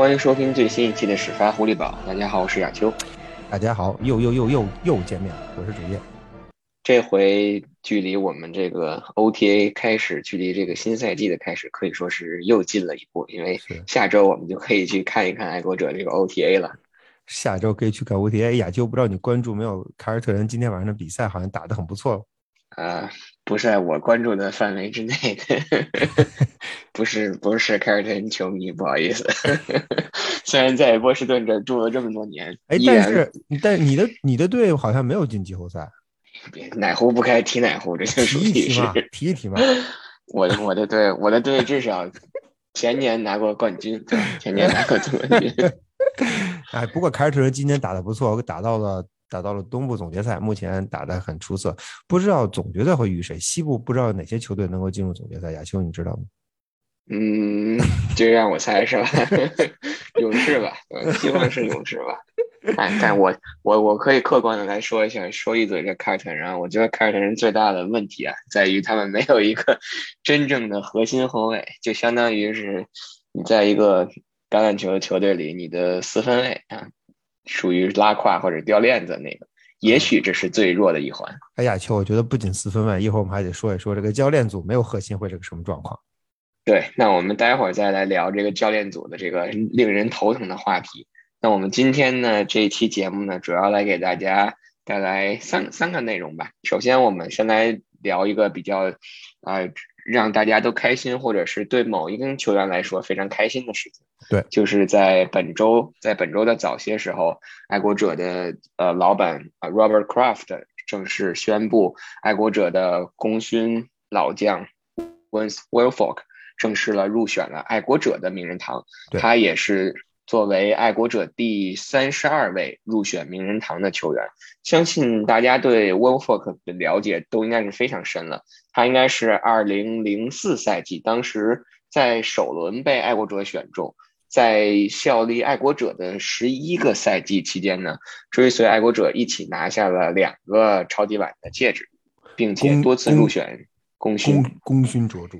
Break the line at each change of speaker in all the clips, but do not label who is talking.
欢迎收听最新一期的始发狐狸堡。大家好，我是亚秋。
大家好，又又又又又见面了，我是主页。
这回距离我们这个 OTA 开始，距离这个新赛季的开始，可以说是又近了一步。因为下周我们就可以去看一看爱国者这个 OTA 了。
下周可以去看 OTA。亚秋，不知道你关注没有？凯尔特人今天晚上的比赛好像打得很不错。
啊，不在我关注的范围之内的，不是不是凯尔特人球迷，不好意思。虽然在波士顿这住了这么多年，
哎，但是但你的你的队好像没有进季后赛。
别哪壶不开提哪壶，这就
提一提嘛，提一提嘛。
我的我的队我的队至少前年拿过冠军，前年拿过冠军。
哎，不过凯尔特人今年打的不错，打到了。打到了东部总决赛，目前打得很出色。不知道总决赛会遇谁？西部不知道哪些球队能够进入总决赛？亚秋，你知道吗？
嗯，就让我猜是吧？勇士吧，希望是勇士吧。哎，但我我我可以客观的来说一下，说一嘴这凯尔特人。我觉得凯尔特人最大的问题啊，在于他们没有一个 真正的核心后卫，就相当于是你在一个橄榄球球队里，你的四分卫啊。属于拉胯或者掉链子那个，也许这是最弱的一环。
哎，亚秋，我觉得不仅四分卫，一会儿我们还得说一说这个教练组没有核心会是个什么状况。
对，那我们待会儿再来聊这个教练组的这个令人头疼的话题。那我们今天呢这一期节目呢，主要来给大家带来三三个内容吧。首先，我们先来聊一个比较啊。让大家都开心，或者是对某一名球员来说非常开心的事情。
对，
就是在本周，在本周的早些时候，爱国者的呃老板啊 Robert Kraft 正式宣布，爱国者的功勋老将 Wins Wilfork 正式了入选了爱国者的名人堂。他也是。作为爱国者第三十二位入选名人堂的球员，相信大家对 w o l f o r k 的了解都应该是非常深了。他应该是二零零四赛季，当时在首轮被爱国者选中，在效力爱国者的十一个赛季期间呢，追随爱国者一起拿下了两个超级碗的戒指，并且多次入选功勋
功勋卓著。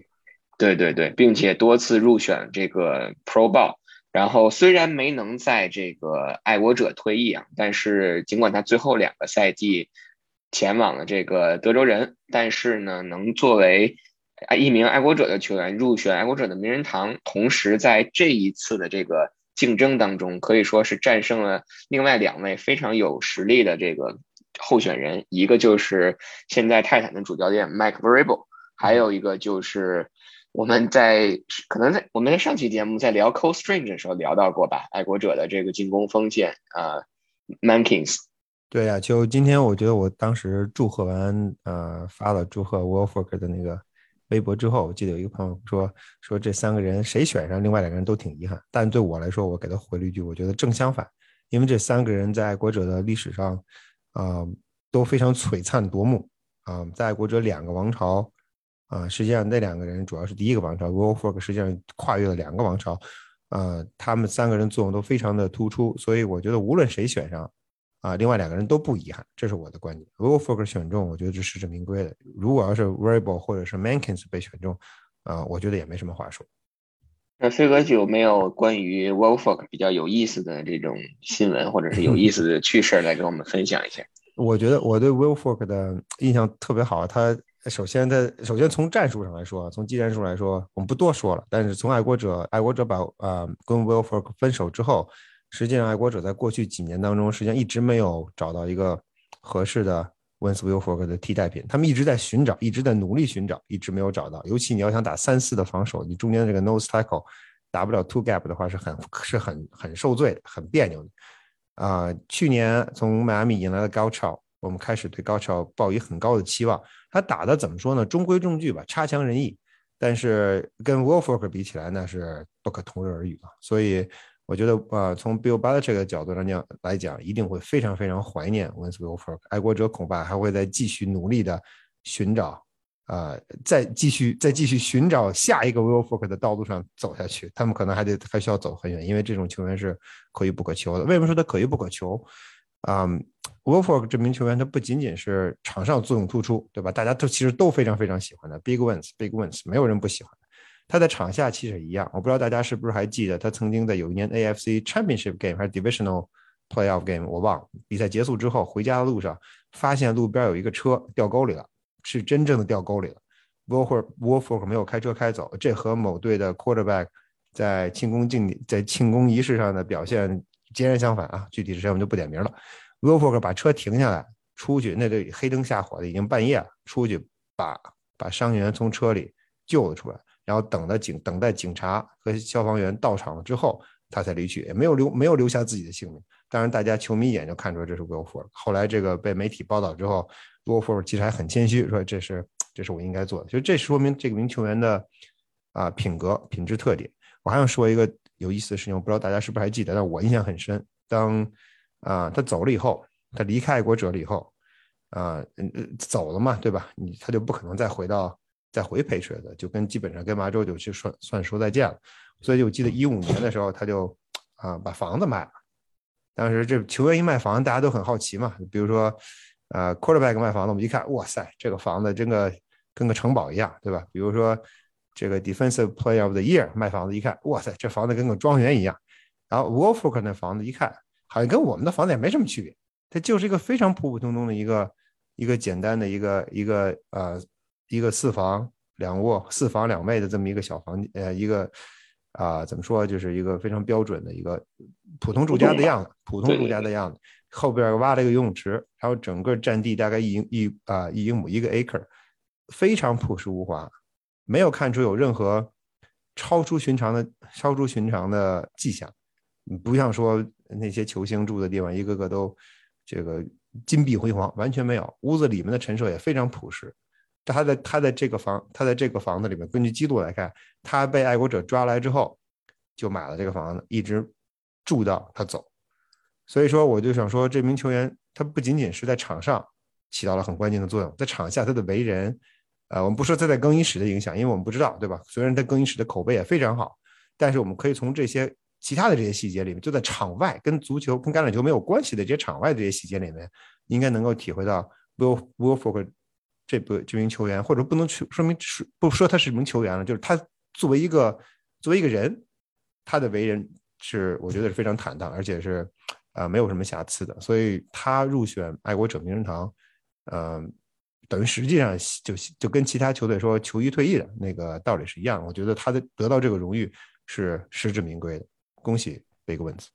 对对对，并且多次入选这个 Pro Bowl。然后虽然没能在这个爱国者退役啊，但是尽管他最后两个赛季前往了这个德州人，但是呢，能作为一名爱国者的球员入选爱国者的名人堂，同时在这一次的这个竞争当中，可以说是战胜了另外两位非常有实力的这个候选人，一个就是现在泰坦的主教练 Mike Vrabel，还有一个就是。我们在可能在我们在上期节目在聊 Cold Strange 的时候聊到过吧，爱国者的这个进攻锋线啊，Mankins。
对呀，就今天我觉得我当时祝贺完呃发了祝贺 Wolford 的那个微博之后，我记得有一个朋友说说这三个人谁选上，另外两个人都挺遗憾。但对我来说，我给他回了一句，我觉得正相反，因为这三个人在爱国者的历史上啊都非常璀璨夺目啊，在爱国者两个王朝。啊，实际上那两个人主要是第一个王朝 w o l f o r k 实际上跨越了两个王朝，啊，他们三个人作用都非常的突出，所以我觉得无论谁选上，啊，另外两个人都不遗憾，这是我的观点。w o l f o r k 选中，我觉得是实至名归的。如果要是 v a r i a b l e 或者是 Mankins 被选中，啊，我觉得也没什么话说。
那飞哥有没有关于 w o l f o r k 比较有意思的这种新闻，或者是有意思的趣事来跟我们分享一下？
我觉得我对 Wilfork 的印象特别好，他。首先，他首先从战术上来说，从技战术来说，我们不多说了。但是从爱国者，爱国者把呃跟 w i l f o r k 分手之后，实际上爱国者在过去几年当中，实际上一直没有找到一个合适的 Wins w i l f o r k 的替代品。他们一直在寻找，一直在努力寻找，一直没有找到。尤其你要想打三四的防守，你中间这个 nose tackle 打不了 two gap 的话，是很是很很受罪的，很别扭的。啊，去年从迈阿密引来了高超，我们开始对高超抱以很高的期望。他打的怎么说呢？中规中矩吧，差强人意。但是跟 Wolford 比起来，那是不可同日而语了。所以我觉得，呃，从 Bill Belichick 的角度上讲来讲，一定会非常非常怀念 w i n s w o l f o r k。爱国者恐怕还会再继续努力的寻找，啊，再继续再继续寻找下一个 Wolford 的道路上走下去。他们可能还得还需要走很远，因为这种球员是可遇不可求的。为什么说他可遇不可求？啊，Wolford 这名球员，他不仅仅是场上作用突出，对吧？大家都其实都非常非常喜欢的，Big Wins，Big Wins，没有人不喜欢。他在场下其实一样。我不知道大家是不是还记得，他曾经在有一年 AFC Championship Game 还是 Divisional Playoff Game，我忘了。比赛结束之后，回家的路上发现路边有一个车掉沟里了，是真正的掉沟里了。Wolf Wolf 没有开车开走，这和某队的 Quarterback 在庆功敬在庆功仪式上的表现截然相反啊！具体是谁我们就不点名了。Wolf 把车停下来出去，那队黑灯瞎火的，已经半夜了，出去把把伤员从车里救了出来，然后等待警等待警察和消防员到场了之后，他才离去，也没有留没有留下自己的性命。当然，大家球迷一眼就看出来这是 Wolf。后来这个被媒体报道之后，Wolf 其实还很谦虚，说这是。这是我应该做的，其实这说明这名球员的啊品格、品质特点。我还想说一个有意思的事情，我不知道大家是不是还记得，但我印象很深。当啊他走了以后，他离开爱国者了以后，啊嗯走了嘛，对吧？你他就不可能再回到再回培水的，就跟基本上跟麻州就去算算说再见了。所以我记得一五年的时候，他就啊把房子卖了。当时这球员一卖房子，大家都很好奇嘛，比如说。呃，quarterback 卖房子，我们一看，哇塞，这个房子真个跟个城堡一样，对吧？比如说这个 defensive player of the year 卖房子，一看，哇塞，这房子跟个庄园一样。然后 Wolford 那房子一看，好像跟我们的房子也没什么区别，它就是一个非常普普通通的一个一个简单的一个一个呃一个四房两卧四房两卫的这么一个小房呃一个啊怎么说，就是一个非常标准的一个普通住家的样子，普通住家的样子。后边挖了一个游泳池，然后整个占地大概一英一啊一英亩一个 acre，非常朴实无华，没有看出有任何超出寻常的超出寻常的迹象。不像说那些球星住的地方，一个个都这个金碧辉煌，完全没有。屋子里面的陈设也非常朴实。他在他在这个房他在这个房子里面，根据记录来看，他被爱国者抓来之后，就买了这个房子，一直住到他走。所以说，我就想说，这名球员他不仅仅是在场上起到了很关键的作用，在场下他的为人，呃，我们不说他在更衣室的影响，因为我们不知道，对吧？虽然他更衣室的口碑也非常好，但是我们可以从这些其他的这些细节里面，就在场外跟足球、跟橄榄球没有关系的这些场外这些细节里面，应该能够体会到 Will Wilford 这部这名球员，或者不能去说明是不说他是一名球员了，就是他作为一个作为一个人，他的为人是我觉得是非常坦荡，而且是。啊，没有什么瑕疵的，所以他入选爱国者名人堂，嗯，等于实际上就就跟其他球队说球衣退役的那个道理是一样。我觉得他的得到这个荣誉是实至名归的，恭喜 Big Wins。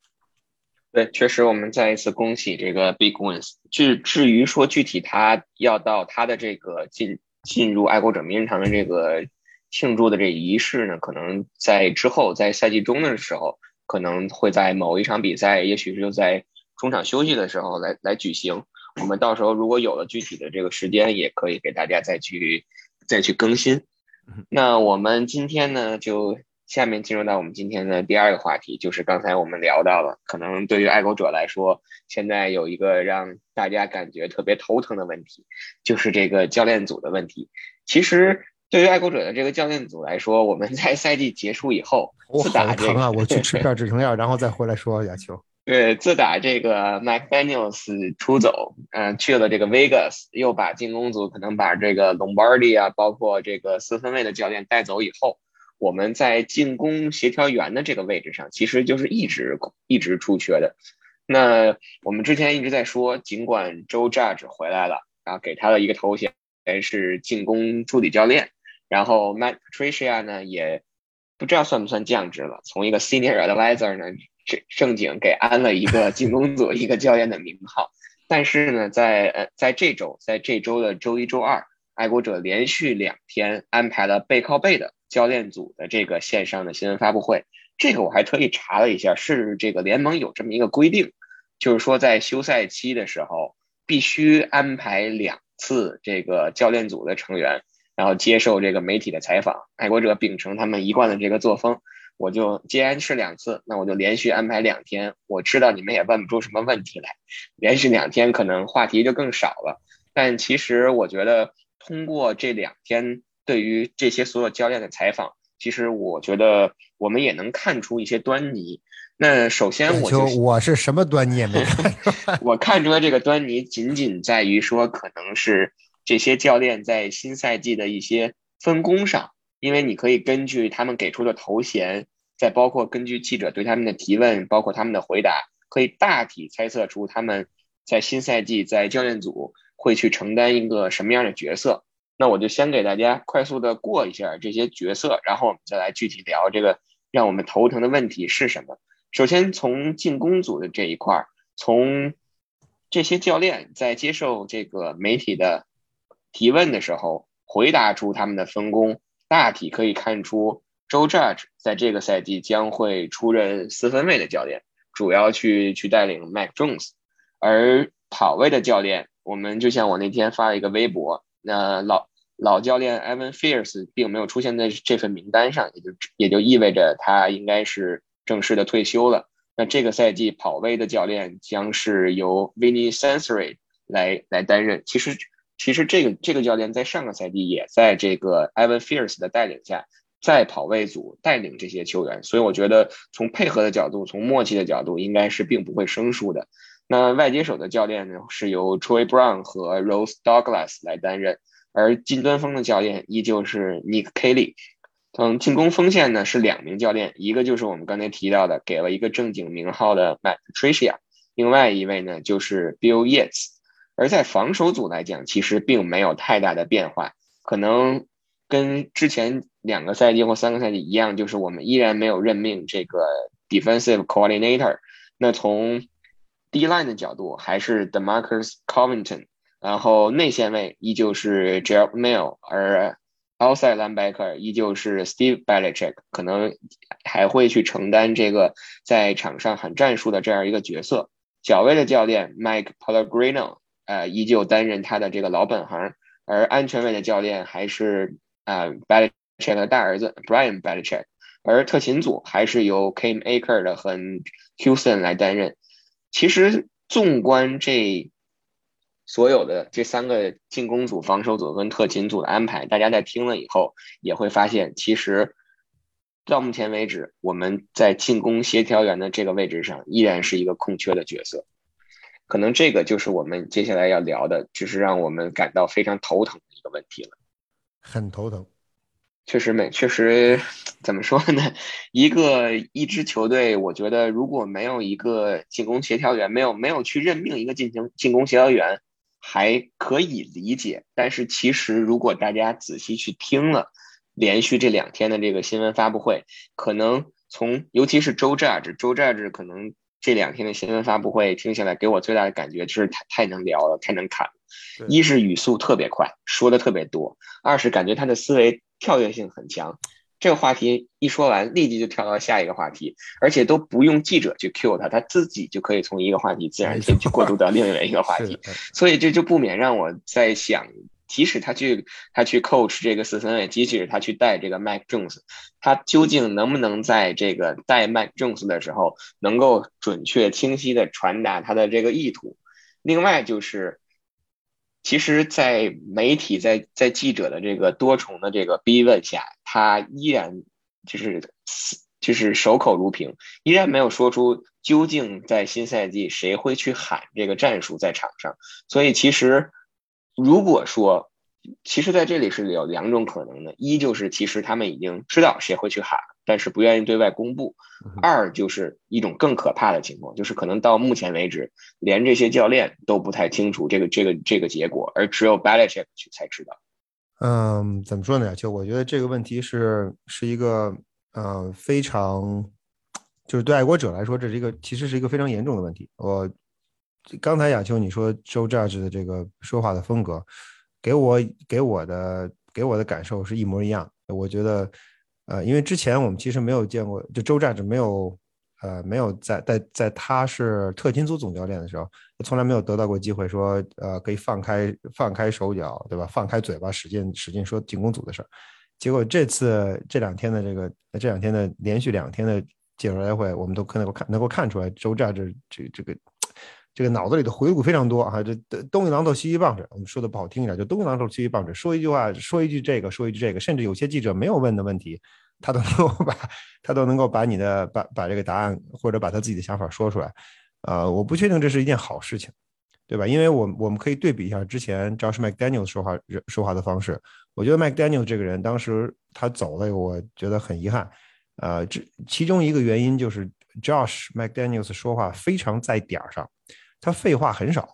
对，确实我们再一次恭喜这个 Big Wins。至至于说具体他要到他的这个进进入爱国者名人堂的这个庆祝的这仪式呢，可能在之后在赛季中的时候。可能会在某一场比赛，也许是就在中场休息的时候来来举行。我们到时候如果有了具体的这个时间，也可以给大家再去再去更新。那我们今天呢，就下面进入到我们今天的第二个话题，就是刚才我们聊到了，可能对于爱国者来说，现在有一个让大家感觉特别头疼的问题，就是这个教练组的问题。其实。对于爱国者的这个教练组来说，我们在赛季结束以后，自打这
个，我去吃片 止疼药，然后再回来说亚球。
对，自打这个 McDaniel's 出走，嗯，去了这个 Vegas，又把进攻组可能把这个 Lombardi 啊，包括这个四分卫的教练带走以后，我们在进攻协调员的这个位置上，其实就是一直一直出缺的。那我们之前一直在说，尽管 Joe Judge 回来了，然后给他的一个头衔是进攻助理教练。然后 Matt Tricia 呢，也不知道算不算降职了，从一个 Senior Advisor 呢，正正经给安了一个进攻组 一个教练的名号。但是呢，在呃在这周，在这周的周一、周二，爱国者连续两天安排了背靠背的教练组的这个线上的新闻发布会。这个我还特意查了一下，是这个联盟有这么一个规定，就是说在休赛期的时候，必须安排两次这个教练组的成员。然后接受这个媒体的采访，爱国者秉承他们一贯的这个作风，我就既然是两次，那我就连续安排两天。我知道你们也问不出什么问题来，连续两天可能话题就更少了。但其实我觉得，通过这两天对于这些所有教练的采访，其实我觉得我们也能看出一些端倪。那首先，我就
我是什么端倪也没看，
我看出来这个端倪仅仅在于说，可能是。这些教练在新赛季的一些分工上，因为你可以根据他们给出的头衔，再包括根据记者对他们的提问，包括他们的回答，可以大体猜测出他们在新赛季在教练组会去承担一个什么样的角色。那我就先给大家快速的过一下这些角色，然后我们再来具体聊这个让我们头疼的问题是什么。首先从进攻组的这一块，从这些教练在接受这个媒体的提问的时候，回答出他们的分工，大体可以看出，Joe Judge 在这个赛季将会出任四分卫的教练，主要去去带领 Mac Jones，而跑位的教练，我们就像我那天发了一个微博。那老老教练 Evan Fierce 并没有出现在这份名单上，也就也就意味着他应该是正式的退休了。那这个赛季跑位的教练将是由 Vinny Sensory 来来担任。其实其实这个这个教练在上个赛季也在这个 Evan Fierce 的带领下，在跑位组带领这些球员，所以我觉得从配合的角度，从默契的角度，应该是并不会生疏的。那外接手的教练呢，是由 Troy Brown 和 Rose Douglas 来担任，而近端锋的教练依旧是 Nick Kelly。嗯，进攻锋线呢是两名教练，一个就是我们刚才提到的给了一个正经名号的 Matt Patricia，另外一位呢就是 Bill Yates。而在防守组来讲，其实并没有太大的变化，可能跟之前两个赛季或三个赛季一样，就是我们依然没有任命这个 Defensive Coordinator。那从 D line 的角度还是 Demarcus Covington，然后内线位依旧是 Gerald Mail，而 outside linebacker 依旧是 Steve Belichick，可能还会去承担这个在场上喊战术的这样一个角色。角位的教练 Mike Pellegrino，呃，依旧担任他的这个老本行，而安全位的教练还是啊 Belichick 的大儿子 Brian Belichick，而特勤组还是由 Kim Aker 的和 Houston 来担任。其实，纵观这所有的这三个进攻组、防守组跟特勤组的安排，大家在听了以后也会发现，其实到目前为止，我们在进攻协调员的这个位置上依然是一个空缺的角色。可能这个就是我们接下来要聊的，就是让我们感到非常头疼的一个问题了。
很头疼。
确实没，确实 怎么说呢？一个一支球队，我觉得如果没有一个进攻协调员，没有没有去任命一个进行进攻协调员，还可以理解。但是其实如果大家仔细去听了连续这两天的这个新闻发布会，可能从尤其是周 Judge，周 Judge 可能这两天的新闻发布会听下来，给我最大的感觉就是太太能聊了，太能侃了。一是语速特别快，说的特别多；二是感觉他的思维。跳跃性很强，这个话题一说完，立即就跳到下一个话题，而且都不用记者去 cue 他，他自己就可以从一个话题自然去过渡到另外一个话题。所以这就不免让我在想，即使他去他去 coach 这个四分卫，即使他去带这个 Mac Jones，他究竟能不能在这个带 Mac Jones 的时候，能够准确清晰的传达他的这个意图？另外就是。其实，在媒体在在记者的这个多重的这个逼问下，他依然就是就是守口如瓶，依然没有说出究竟在新赛季谁会去喊这个战术在场上。所以，其实如果说，其实在这里是有两种可能的：一就是其实他们已经知道谁会去喊。但是不愿意对外公布。二就是一种更可怕的情况，就是可能到目前为止，连这些教练都不太清楚这个这个这个结果，而只有 Belichick 去才知道。
嗯，怎么说呢？就我觉得这个问题是是一个呃非常，就是对爱国者来说，这是一个其实是一个非常严重的问题。我刚才亚秋你说 Joe Judge 的这个说话的风格，给我给我的给我的感受是一模一样。我觉得。呃，因为之前我们其实没有见过，就周战是没有，呃，没有在在在他是特勤组总教练的时候，从来没有得到过机会说，呃，可以放开放开手脚，对吧？放开嘴巴，使劲使劲说进攻组的事儿。结果这次这两天的这个这两天的连续两天的介绍大会，我们都可能够看能够看出来，周战这这这个这个脑子里的回路非常多啊，这东一榔头西一棒子，我们说的不好听一点，就东一榔头西一棒子，说一句话说一句这个说一句这个，甚至有些记者没有问的问题。他都能够把，他都能够把你的把把这个答案或者把他自己的想法说出来，呃，我不确定这是一件好事情，对吧？因为我我们可以对比一下之前 Josh McDaniel 说话说话的方式，我觉得 McDaniel 这个人当时他走了，我觉得很遗憾。呃，这其中一个原因就是 Josh McDaniel 说话非常在点儿上，他废话很少。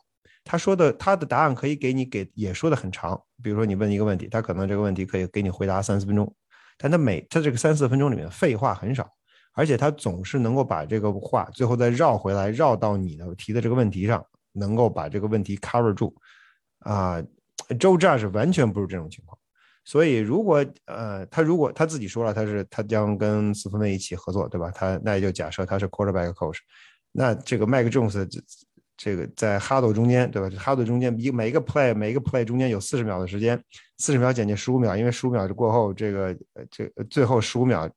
他说的他的答案可以给你给也说的很长，比如说你问一个问题，他可能这个问题可以给你回答三四分钟，但他每他这个三四分钟里面废话很少，而且他总是能够把这个话最后再绕回来，绕到你的提的这个问题上，能够把这个问题 cover 住。啊，Joe Judge 完全不是这种情况，所以如果呃他如果他自己说了他是他将跟斯芬威一起合作，对吧？他那也就假设他是 quarterback coach，那这个麦克 Jones。这个在哈斗中间，对吧？哈斗中间一每一个 play 每一个 play 中间有四十秒的时间，四十秒减去十五秒，因为十五秒过后，这个这最后十五秒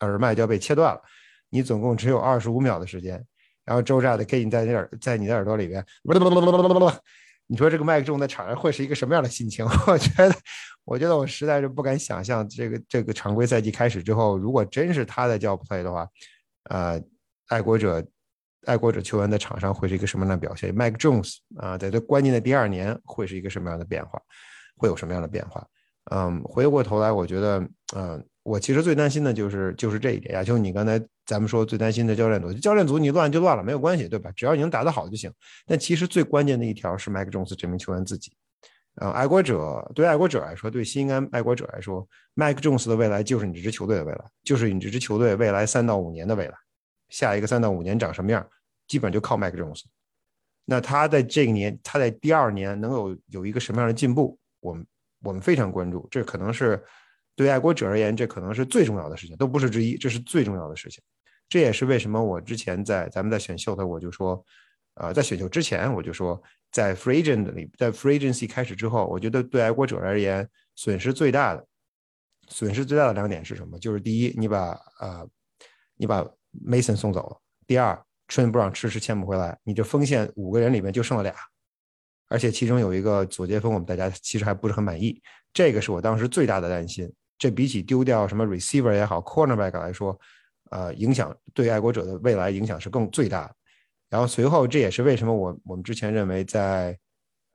耳麦就要被切断了，你总共只有二十五秒的时间。然后周炸的给你在你耳在你的耳朵里边，你说这个麦克中在场上会是一个什么样的心情？我觉得，我觉得我实在是不敢想象，这个这个常规赛季开始之后，如果真是他在叫 play 的话，呃，爱国者。爱国者球员在场上会是一个什么样的表现？Mike Jones 啊，在这关键的第二年会是一个什么样的变化？会有什么样的变化？嗯，回过头来，我觉得，嗯，我其实最担心的就是就是这一点。亚秋，你刚才咱们说最担心的教练组，教练组你乱就乱了，没有关系，对吧？只要你能打得好就行。但其实最关键的一条是 Mike Jones 这名球员自己。呃，爱国者对爱国者来说，对新安爱国者来说，Mike Jones 的未来就是你这支球队的未来，就是你这支球队未来三到五年的未来。下一个三到五年长什么样，基本上就靠麦克 Jones。那他在这个年，他在第二年能有有一个什么样的进步，我们我们非常关注。这可能是对爱国者而言，这可能是最重要的事情，都不是之一，这是最重要的事情。这也是为什么我之前在咱们在选秀的我就说，呃，在选秀之前我就说，在 Free Agent 里，在 Free Agency 开始之后，我觉得对爱国者而言损失最大的，损失最大的两点是什么？就是第一，你把呃，你把 Mason 送走了。第二 t r e n Brown 迟迟签不回来，你这锋线五个人里面就剩了俩，而且其中有一个左接锋，我们大家其实还不是很满意。这个是我当时最大的担心。这比起丢掉什么 Receiver 也好，Cornerback 来说，呃，影响对爱国者的未来影响是更最大的。然后随后，这也是为什么我我们之前认为在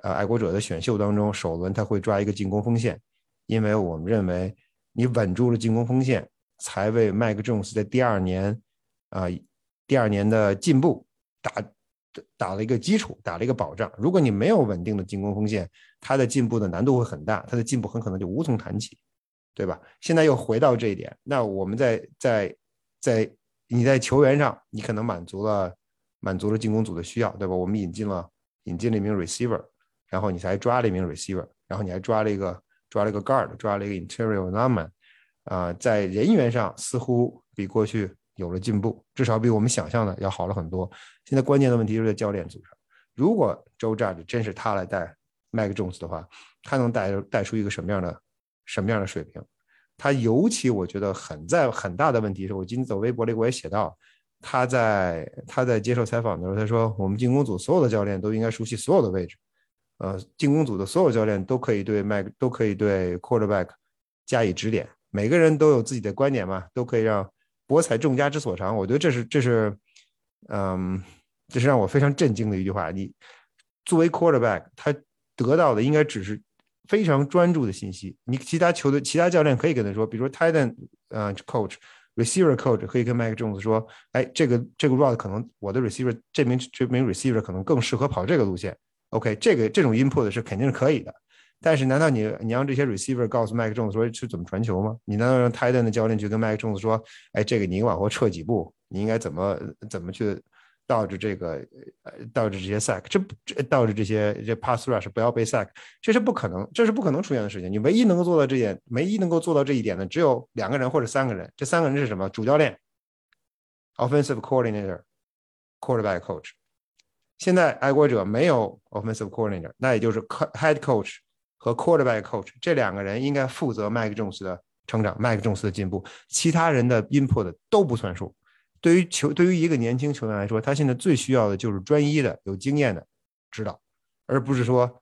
呃爱国者的选秀当中，首轮他会抓一个进攻锋线，因为我们认为你稳住了进攻锋线，才为 Mike Jones 在第二年。啊，第二年的进步打打了一个基础，打了一个保障。如果你没有稳定的进攻锋线，他的进步的难度会很大，他的进步很可能就无从谈起，对吧？现在又回到这一点，那我们在在在你在球员上，你可能满足了满足了进攻组的需要，对吧？我们引进了引进了一名 receiver，然后你才抓了一名 receiver，然后你还抓了一个抓了一个 guard，抓了一个 interior lineman，啊，在人员上似乎比过去。有了进步，至少比我们想象的要好了很多。现在关键的问题就在教练组上。如果周 Judge 真是他来带 Mike Jones 的话，他能带带出一个什么样的什么样的水平？他尤其我觉得很在很大的问题是，我今天走微博里我也写到，他在他在接受采访的时候，他说我们进攻组所有的教练都应该熟悉所有的位置，呃，进攻组的所有教练都可以对 Mike 都可以对 Quarterback 加以指点，每个人都有自己的观点嘛，都可以让。博采众家之所长，我觉得这是这是，嗯，这是让我非常震惊的一句话。你作为 quarterback，他得到的应该只是非常专注的信息。你其他球队、其他教练可以跟他说，比如说 Titan，呃，coach、receiver coach 可以跟 Mike Jones 说，哎，这个这个 route 可能我的 receiver 这名这名 receiver 可能更适合跑这个路线。OK，这个这种 input 是肯定是可以的。但是，难道你你让这些 receiver 告诉麦克 Jones 说是怎么传球吗？你难道让 tight end 的教练去跟麦克 Jones 说，哎，这个你往后撤几步，你应该怎么怎么去倒着这个呃导致这些 sack，这这倒着这些这 pass rush 不要被 sack，这是不可能，这是不可能出现的事情。你唯一能够做到这点，唯一能够做到这一点的，只有两个人或者三个人。这三个人是什么？主教练，offensive coordinator，quarterback coach。现在爱国者没有 offensive coordinator，那也就是 head coach。和 quarterback coach 这两个人应该负责麦克·琼斯的成长，麦克·琼斯的进步，其他人的 input 都不算数。对于球，对于一个年轻球员来说，他现在最需要的就是专一的、有经验的指导，而不是说，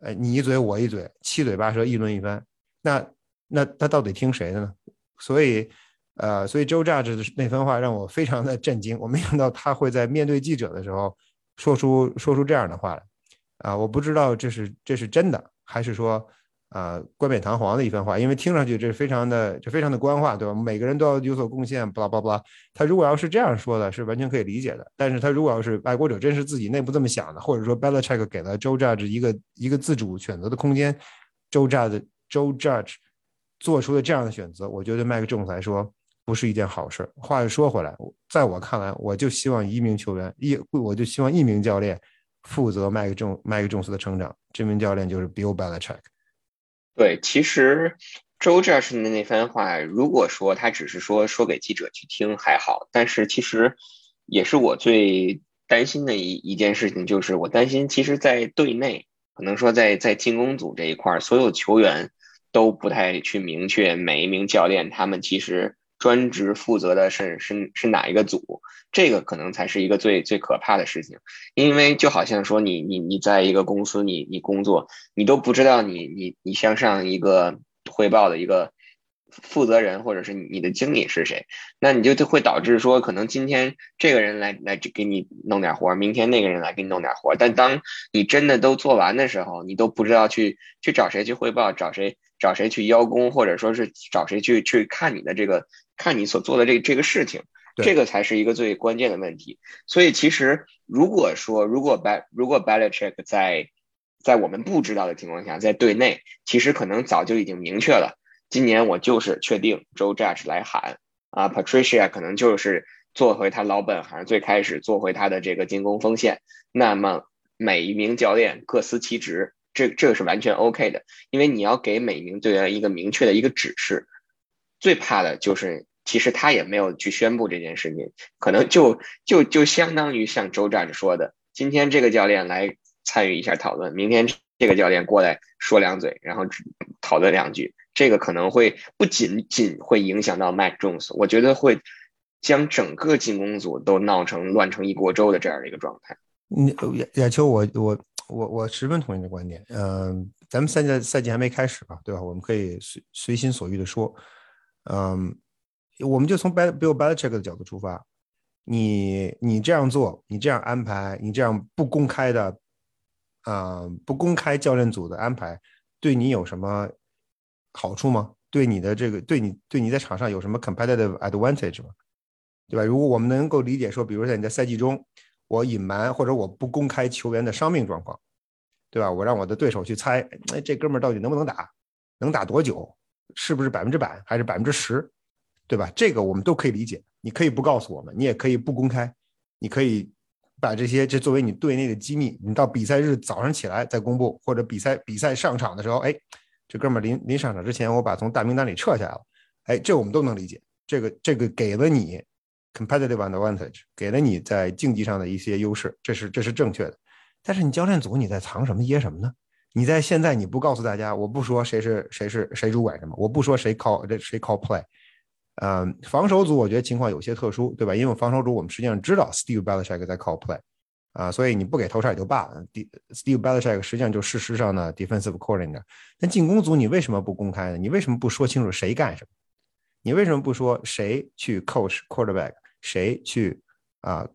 呃，你一嘴我一嘴，七嘴八舌议论一番。那那他到底听谁的呢？所以，呃，所以 Joe Judge 的那番话让我非常的震惊。我没想到他会在面对记者的时候说出说出这样的话来。啊，我不知道这是这是真的。还是说，啊冠冕堂皇的一番话，因为听上去这是非常的这非常的官话，对吧？每个人都要有所贡献，巴拉巴拉。他如果要是这样说的，是完全可以理解的。但是他如果要是爱国者真是自己内部这么想的，或者说 Belichick 给了 Joe Judge 一个一个自主选择的空间，Joe Judge Joe Judge 做出了这样的选择，我觉得麦克 Jones 来说不是一件好事。话又说回来，在我看来，我就希望一名球员一，我就希望一名教练负责麦克 Jones 麦克琼斯的成长，这名教练就是 Bill Belichick。
对，其实周 Judge 的那番话，如果说他只是说说给记者去听还好，但是其实也是我最担心的一一件事情，就是我担心，其实，在队内可能说在在进攻组这一块，所有球员都不太去明确每一名教练他们其实。专职负责的是是是哪一个组？这个可能才是一个最最可怕的事情，因为就好像说你你你在一个公司你你工作，你都不知道你你你向上一个汇报的一个负责人或者是你的经理是谁，那你就会导致说，可能今天这个人来来给你弄点活，明天那个人来给你弄点活，但当你真的都做完的时候，你都不知道去去找谁去汇报，找谁找谁去邀功，或者说是找谁去去看你的这个。看你所做的这这个事情，这个才是一个最关键的问题。所以其实如果说如果 Bal 如果 Belichick 在在我们不知道的情况下，在队内，其实可能早就已经明确了，今年我就是确定 Joe Judge 来喊啊，Patricia 可能就是做回他老本行，最开始做回他的这个进攻锋线。那么每一名教练各司其职，这这个是完全 OK 的，因为你要给每一名队员一个明确的一个指示。最怕的就是。其实他也没有去宣布这件事情，可能就就就相当于像周战说的，今天这个教练来参与一下讨论，明天这个教练过来说两嘴，然后讨论两句，这个可能会不仅仅会影响到 Mac Jones，我觉得会将整个进攻组都闹成乱成一锅粥的这样的一个状态。
你亚亚秋，我我我我十分同意你的观点。嗯，咱们赛季赛季还没开始吧，对吧？我们可以随随心所欲的说，嗯。我们就从 Bill Belichick 的角度出发，你你这样做，你这样安排，你这样不公开的，啊，不公开教练组的安排，对你有什么好处吗？对你的这个，对你对你在场上有什么 competitive advantage 吗？对吧？如果我们能够理解说，比如在你在赛季中，我隐瞒或者我不公开球员的伤病状况，对吧？我让我的对手去猜，哎，这哥们儿到底能不能打？能打多久？是不是百分之百还是百分之十？对吧？这个我们都可以理解。你可以不告诉我们，你也可以不公开，你可以把这些这作为你队内的机密。你到比赛日早上起来再公布，或者比赛比赛上场的时候，哎，这哥们临临上场之前，我把从大名单里撤下来了。哎，这我们都能理解。这个这个给了你 competitive advantage，给了你在竞技上的一些优势，这是这是正确的。但是你教练组你在藏什么掖什么呢？你在现在你不告诉大家，我不说谁是谁是谁主管什么，我不说谁 call 这谁 call play。嗯，防守组我觉得情况有些特殊，对吧？因为防守组我们实际上知道 Steve Belichick 在 call play，啊，所以你不给投射也就罢了。Steve Belichick 实际上就事实上的 defensive coordinator。但进攻组你为什么不公开呢？你为什么不说清楚谁干什么？你为什么不说谁去 coach quarterback，谁去啊，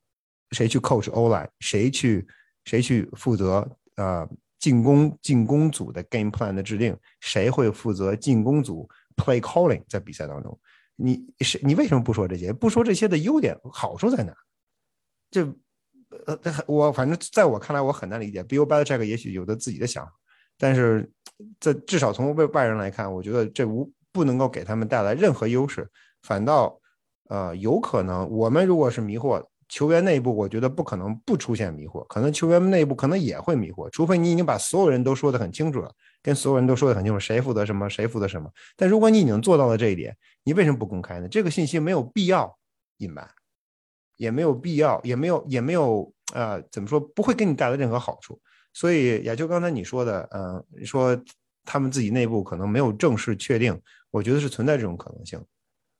谁去 coach O line，谁去谁去负责啊进攻进攻组的 game plan 的制定？谁会负责进攻组 play calling 在比赛当中？你是你为什么不说这些？不说这些的优点好处在哪？这呃，我反正在我看来，我很难理解。Bill Belichick 也许有的自己的想法，但是这至少从外外人来看，我觉得这无不能够给他们带来任何优势，反倒呃有可能我们如果是迷惑。球员内部，我觉得不可能不出现迷惑，可能球员内部可能也会迷惑，除非你已经把所有人都说得很清楚了，跟所有人都说得很清楚，谁负责什么，谁负责什么。但如果你已经做到了这一点，你为什么不公开呢？这个信息没有必要隐瞒，也没有必要，也没有，也没有，呃，怎么说，不会给你带来任何好处。所以，也就刚才你说的，嗯，说他们自己内部可能没有正式确定，我觉得是存在这种可能性。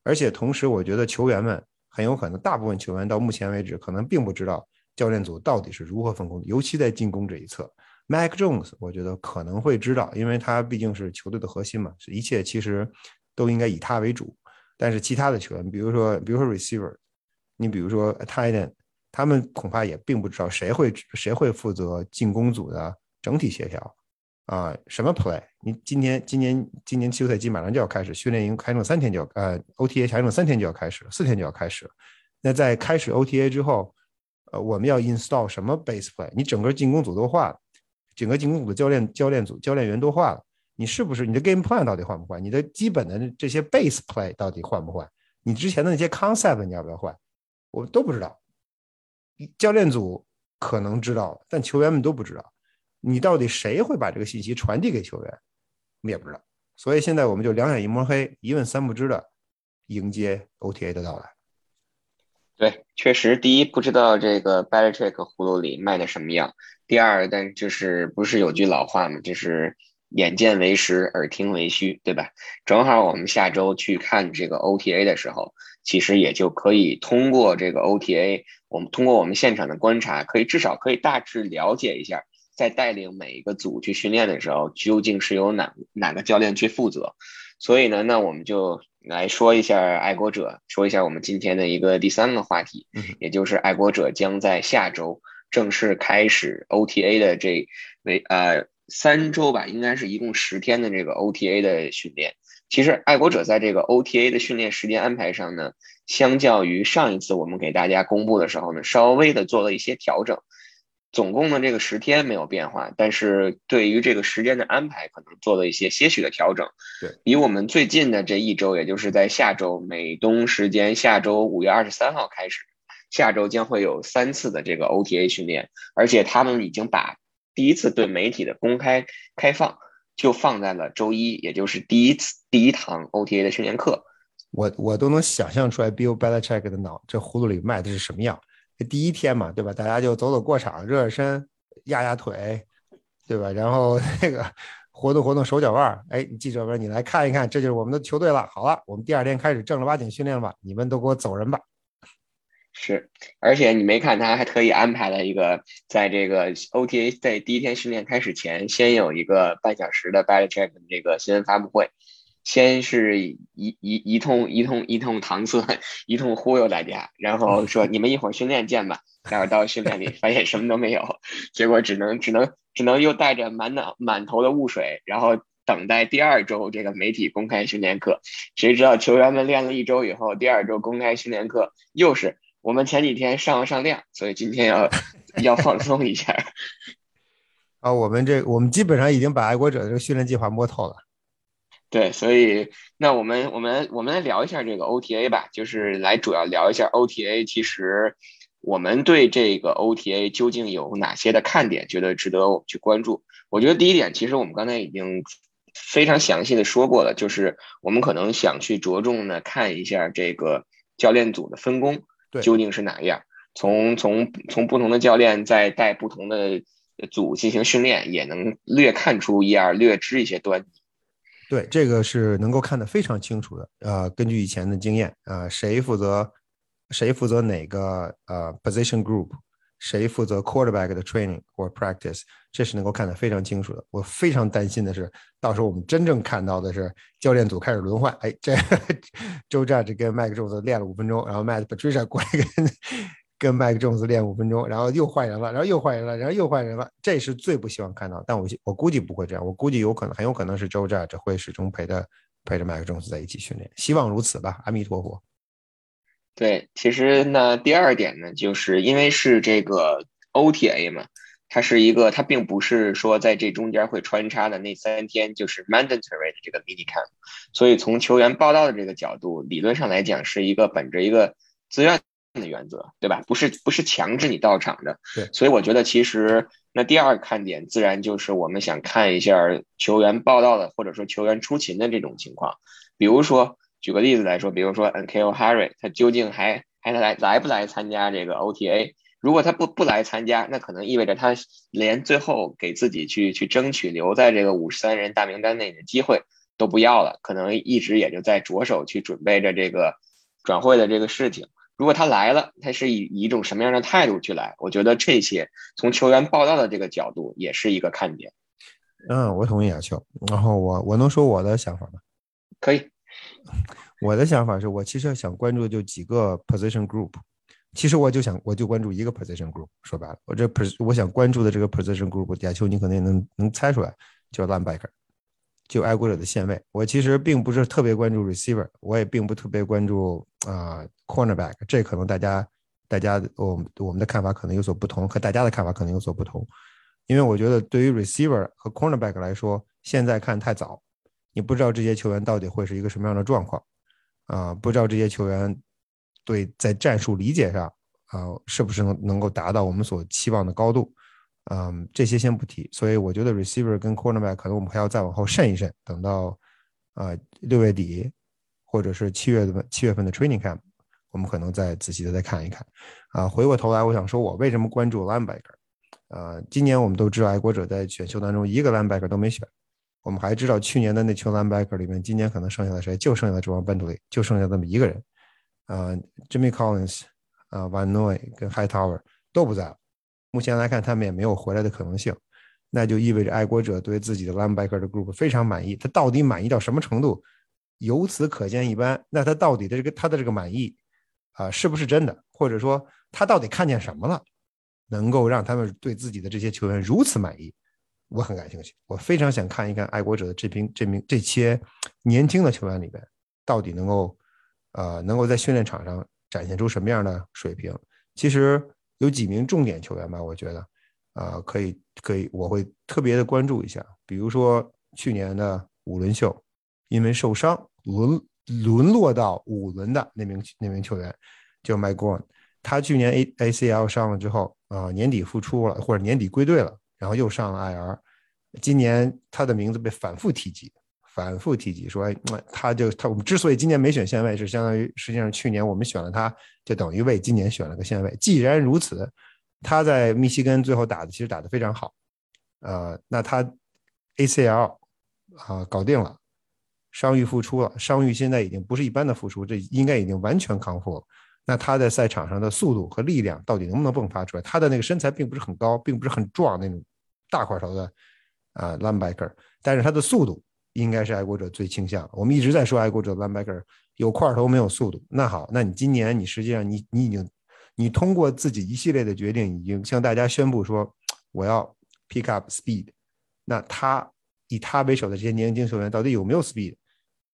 而且同时，我觉得球员们。很有可能，大部分球员到目前为止可能并不知道教练组到底是如何分工的，尤其在进攻这一侧。Mac Jones，我觉得可能会知道，因为他毕竟是球队的核心嘛，一切其实都应该以他为主。但是其他的球员，比如说，比如说 receiver，你比如说 tight end，他们恐怕也并不知道谁会谁会负责进攻组的整体协调。啊，什么 play？你今年今年今年休赛季马上就要开始，训练营开剩三天就要呃，OTA 还剩三天就要开始，四天就要开始。那在开始 OTA 之后，呃，我们要 install 什么 base play？你整个进攻组都换了，整个进攻组的教练教练组教练员都换了，你是不是你的 game plan 到底换不换？你的基本的这些 base play 到底换不换？你之前的那些 concept 你要不要换？我们都不知道，教练组可能知道，但球员们都不知道。你到底谁会把这个信息传递给球员？我们也不知道，所以现在我们就两眼一抹黑，一问三不知的迎接 OTA 的到来。
对，确实，第一不知道这个 b a l l y t r i c k 葫芦里卖的什么样，第二，但就是不是有句老话嘛？就是眼见为实，耳听为虚，对吧？正好我们下周去看这个 OTA 的时候，其实也就可以通过这个 OTA，我们通过我们现场的观察，可以至少可以大致了解一下。在带领每一个组去训练的时候，究竟是由哪哪个教练去负责？所以呢，那我们就来说一下爱国者，说一下我们今天的一个第三个话题，也就是爱国者将在下周正式开始 OTA 的这为呃三周吧，应该是一共十天的这个 OTA 的训练。其实爱国者在这个 OTA 的训练时间安排上呢，相较于上一次我们给大家公布的时候呢，稍微的做了一些调整。总共的这个十天没有变化，但是对于这个时间的安排，可能做了一些些许的调整。
对
比我们最近的这一周，也就是在下周美东时间下周五月二十三号开始，下周将会有三次的这个 OTA 训练，而且他们已经把第一次对媒体的公开开放就放在了周一，也就是第一次第一堂 OTA 的训练课。
我我都能想象出来，Bill Belichick 的脑这葫芦里卖的是什么样。第一天嘛，对吧？大家就走走过场，热热身，压压腿，对吧？然后 那个活动活动手脚腕儿。哎，记者们，你来看一看，这就是我们的球队了。好了，我们第二天开始正儿八经训练吧。你们都给我走人吧。
是，而且你没看，他还特意安排了一个，在这个 OTA 在第一天训练开始前，先有一个半小时的 b a l l check 这个新闻发布会。先是一一一通一通一通搪塞，一通忽悠大家，然后说你们一会儿训练见吧。待会到训练里发现什么都没有，结果只能只能只能又带着满脑满头的雾水，然后等待第二周这个媒体公开训练课。谁知道球员们练了一周以后，第二周公开训练课又是我们前几天上了上量，所以今天要要放松一下。
啊，我们这我们基本上已经把爱国者的这个训练计划摸透了。
对，所以那我们我们我们来聊一下这个 OTA 吧，就是来主要聊一下 OTA。其实我们对这个 OTA 究竟有哪些的看点，觉得值得我们去关注。我觉得第一点，其实我们刚才已经非常详细的说过了，就是我们可能想去着重的看一下这个教练组的分工究竟是哪样。从从从不同的教练在带不同的组进行训练，也能略看出一二，略知一些端倪。
对，这个是能够看得非常清楚的。呃，根据以前的经验，啊，谁负责，谁负责哪个呃 position group，谁负责 quarterback 的 training 或 practice，这是能够看得非常清楚的。我非常担心的是，到时候我们真正看到的是教练组开始轮换。哎，这 Joe Judge 跟 Mike Jones 练了五分钟，然后 Matt Patricia 过来跟。跟麦克琼斯练五分钟，然后又换人了，然后又换人了，然后又换人了，这是最不希望看到。但我我估计不会这样，我估计有可能，很有可能是周战这会始终陪着陪着麦克琼斯在一起训练，希望如此吧。阿弥陀佛。
对，其实呢，第二点呢，就是因为是这个 OTA 嘛，它是一个，它并不是说在这中间会穿插的那三天就是 mandatory 的这个 mini camp，所以从球员报道的这个角度，理论上来讲是一个本着一个自愿。的原则，对吧？不是不是强制你到场的，
对。
所以我觉得其实那第二个看点，自然就是我们想看一下球员报道的，或者说球员出勤的这种情况。比如说，举个例子来说，比如说 N.K.O. Harry，他究竟还还来来不来参加这个 O.T.A.？如果他不不来参加，那可能意味着他连最后给自己去去争取留在这个五十三人大名单内的机会都不要了，可能一直也就在着手去准备着这个转会的这个事情。如果他来了，他是以以一种什么样的态度去来？我觉得这些从球员报道的这个角度也是一个看点。
嗯，我同意亚秋。然后我我能说我的想法吗？
可以。
我的想法是我其实想关注的就几个 position group。其实我就想我就关注一个 position group。说白了，我这 pos 我想关注的这个 position group，亚秋你可能也能能猜出来，就 linebacker，就爱国者的线位。我其实并不是特别关注 receiver，我也并不特别关注啊 cornerback。这可能大家大家我我们的看法可能有所不同，和大家的看法可能有所不同。因为我觉得对于 receiver 和 cornerback 来说，现在看太早，你不知道这些球员到底会是一个什么样的状况啊，不知道这些球员对在战术理解上啊是不是能能够达到我们所期望的高度。嗯，这些先不提，所以我觉得 receiver 跟 cornerback 可能我们还要再往后慎一慎，等到啊六月底或者是七月份七月份的 training camp，我们可能再仔细的再看一看。啊，回过头来，我想说，我为什么关注 linebacker？呃，今年我们都知道爱国者在选秀当中一个 linebacker 都没选，我们还知道去年的那群 linebacker 里面，今年可能剩下的谁？就剩下了 Joan Bentley，就剩下这么一个人。啊，Jimmy Collins，啊，Van Noy 跟 Hightower 都不在了。目前来看，他们也没有回来的可能性，那就意味着爱国者对自己的 linebacker 的 group 非常满意。他到底满意到什么程度？由此可见一斑。那他到底的这个他的这个满意啊，是不是真的？或者说他到底看见什么了，能够让他们对自己的这些球员如此满意？我很感兴趣，我非常想看一看爱国者的这批这名这些年轻的球员里边，到底能够呃能够在训练场上展现出什么样的水平？其实。有几名重点球员吧，我觉得，啊，可以可以，我会特别的关注一下。比如说去年的五轮秀，因为受伤沦沦落到五轮的那名那名球员，叫 McGown，。他去年 A A C L 伤了之后，啊，年底复出了，或者年底归队了，然后又上了 I R。今年他的名字被反复提及。反复提及说，哎，他就他我们之所以今年没选线位，是相当于实际上去年我们选了他，就等于为今年选了个线位。既然如此，他在密西根最后打的其实打得非常好，呃，那他 ACL 啊搞定了，伤愈复出了，伤愈现在已经不是一般的复出，这应该已经完全康复了。那他在赛场上的速度和力量到底能不能迸发出来？他的那个身材并不是很高，并不是很壮那种大块头的啊 linebacker，但是他的速度。应该是爱国者最倾向。我们一直在说爱国者 linebacker 有块头没有速度。那好，那你今年你实际上你你已经你通过自己一系列的决定，已经向大家宣布说我要 pick up speed。那他以他为首的这些年轻球员到底有没有 speed？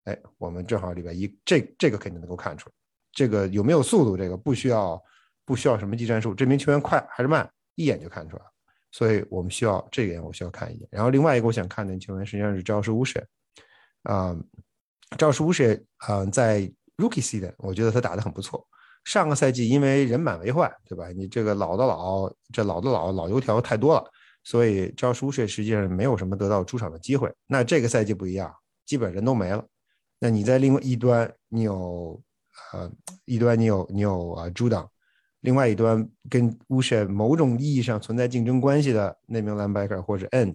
哎，我们正好礼拜一这这个肯定能够看出来。这个有没有速度？这个不需要不需要什么技战术，这名球员快还是慢，一眼就看出来了。所以我们需要这点，我需要看一眼。然后另外一个我想看的球员实际上是赵世乌什，啊，赵世乌什啊，在 Rookie season 我觉得他打得很不错。上个赛季因为人满为患，对吧？你这个老的老，这老的老，老油条太多了，所以赵世乌什实际上没有什么得到出场的机会。那这个赛季不一样，基本人都没了。那你在另外一端，你有呃一端你有你有啊朱当。另外一端跟乌什某种意义上存在竞争关系的那名 linebacker 或者 end，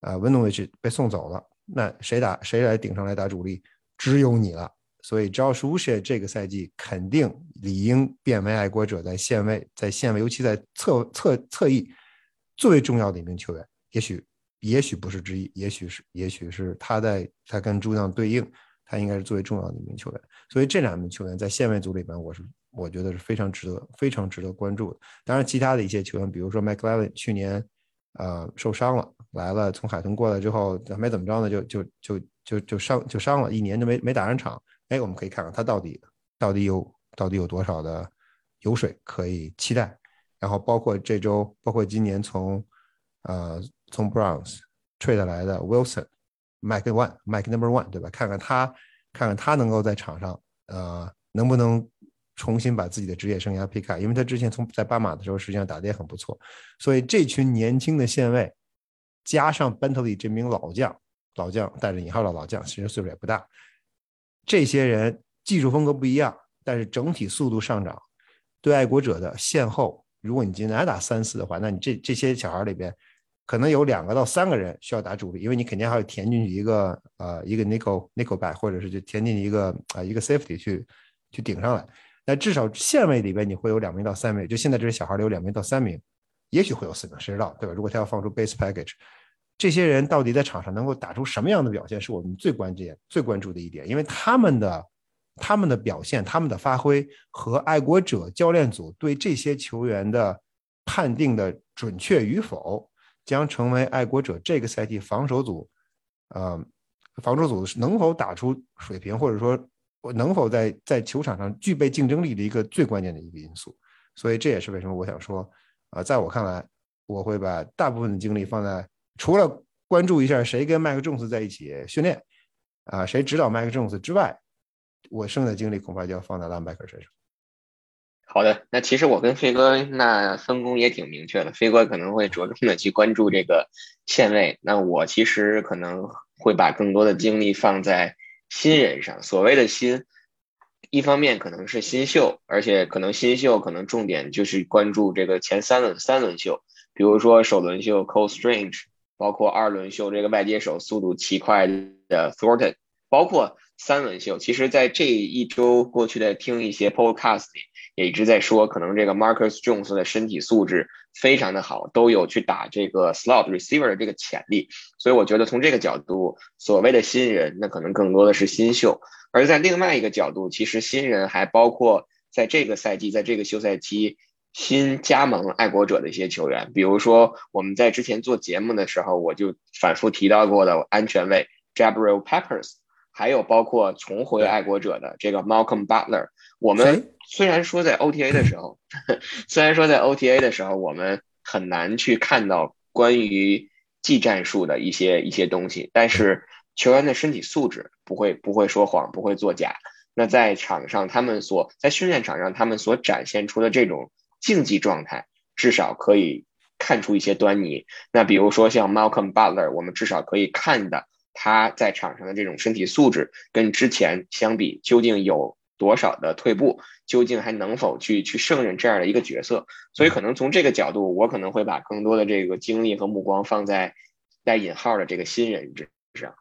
啊 w i n o w i c h 被送走了，那谁打谁来顶上来打主力？只有你了。所以 Josh w u s h 这个赛季肯定理应变为爱国者在线位，在线位，尤其在侧侧侧翼最为重要的一名球员。也许也许不是之一，也许是也许是他在他跟朱将对应，他应该是最为重要的一名球员。所以这两名球员在线位组里边，我是。我觉得是非常值得、非常值得关注的。当然，其他的一些球员，比如说 McLaren，去年呃受伤了，来了从海豚过来之后，没怎么着呢，就就就就就伤就伤了一年就没没打上场。哎，我们可以看看他到底到底有到底有多少的油水可以期待。然后包括这周，包括今年从呃从 Browns trade 来的 Wilson，Mike One，Mike Number One，对吧？看看他看看他能够在场上呃能不能。重新把自己的职业生涯 pick up，因为他之前从在巴马的时候实际上打的也很不错，所以这群年轻的线位加上 Bentley 这名老将，老将带着引号的老将，其实岁数也不大，这些人技术风格不一样，但是整体速度上涨，对爱国者的线后，如果你今天打三四的话，那你这这些小孩里边可能有两个到三个人需要打主力，因为你肯定还要填进去一个呃一个 nickel nickel back，或者是就填进去一个啊一个 safety 去去顶上来。那至少线位里边你会有两名到三名，就现在这些小孩里有两名到三名，也许会有四名，谁知道，对吧？如果他要放出 base package，这些人到底在场上能够打出什么样的表现，是我们最关键、最关注的一点，因为他们的他们的表现、他们的发挥和爱国者教练组对这些球员的判定的准确与否，将成为爱国者这个赛季防守组呃，防守组能否打出水平，或者说能否在在球场上具备竞争力的一个最关键的一个因素。所以这也是为什么我想说，啊，在我看来，我会把大部分的精力放在除了关注一下谁跟麦克琼斯在一起训练，啊，谁指导麦克琼斯之外，我剩下的精力恐怕就要放在拉姆贝克身上。
好的，那其实我跟飞哥那分工也挺明确的，飞哥可能会着重的去关注这个线位，那我其实可能会把更多的精力放在新人上。所谓的新，一方面可能是新秀，而且可能新秀可能重点就是关注这个前三轮三轮秀，比如说首轮秀 Cole Strange，包括二轮秀这个外接手速度奇快的 Thornton，包括三轮秀。其实，在这一周过去的听一些 Podcast 里。也一直在说，可能这个 Marcus Jones 的身体素质非常的好，都有去打这个 slot receiver 的这个潜力。所以我觉得从这个角度，所谓的新人，那可能更多的是新秀；而在另外一个角度，其实新人还包括在这个赛季，在这个休赛期新加盟爱国者的一些球员，比如说我们在之前做节目的时候，我就反复提到过的安全卫 Jabril Peppers，还有包括重回爱国者的这个 Malcolm Butler，我们。虽然说在 OTA 的时候，虽然说在 OTA 的时候，我们很难去看到关于技战术的一些一些东西，但是球员的身体素质不会不会说谎，不会作假。那在场上，他们所在训练场上，他们所展现出的这种竞技状态，至少可以看出一些端倪。那比如说像 Malcolm Butler，我们至少可以看的他在场上的这种身体素质，跟之前相比，究竟有多少的退步？究竟还能否去去胜任这样的一个角色？所以可能从这个角度，我可能会把更多的这个精力和目光放在带引号的这个新人之上。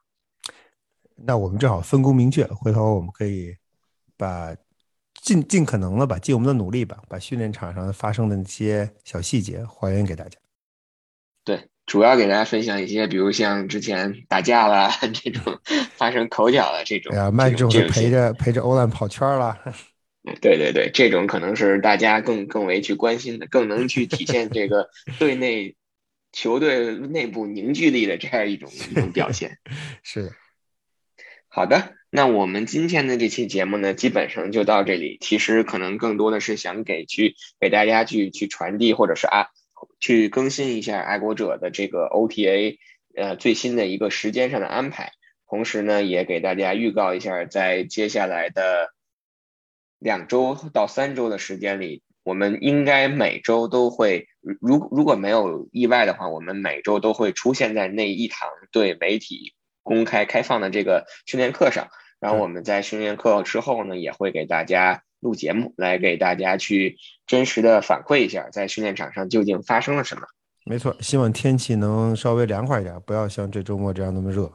那我们正好分工明确，回头我们可以把尽尽可能的吧尽我们的努力吧，把训练场上发生的那些小细节还原给大家。
对，主要给大家分享一些，比如像之前打架了 这种 发生口角了这种。
哎呀，慢总是陪着陪着欧兰跑圈了。
对对对，这种可能是大家更更为去关心的，更能去体现这个 队内球队内部凝聚力的这样一种一种表现。
是，
好的，那我们今天的这期节目呢，基本上就到这里。其实可能更多的是想给去给大家去去传递，或者是啊，去更新一下爱国者的这个 OTA 呃最新的一个时间上的安排，同时呢，也给大家预告一下在接下来的。两周到三周的时间里，我们应该每周都会，如如果没有意外的话，我们每周都会出现在那一堂对媒体公开开放的这个训练课上。然后我们在训练课之后呢，也会给大家录节目，来给大家去真实的反馈一下在训练场上究竟发生了什么。
没错，希望天气能稍微凉快一点，不要像这周末这样那么热。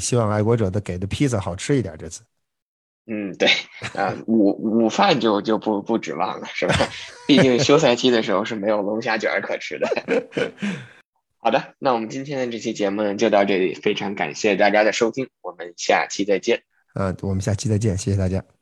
希望爱国者的给的披萨好吃一点，这次。
嗯，对，啊，午午饭就就不不指望了，是吧？毕竟休赛期的时候是没有龙虾卷可吃的。好的，那我们今天的这期节目呢就到这里，非常感谢大家的收听，我们下期再见。
呃，我们下期再见，谢谢大家。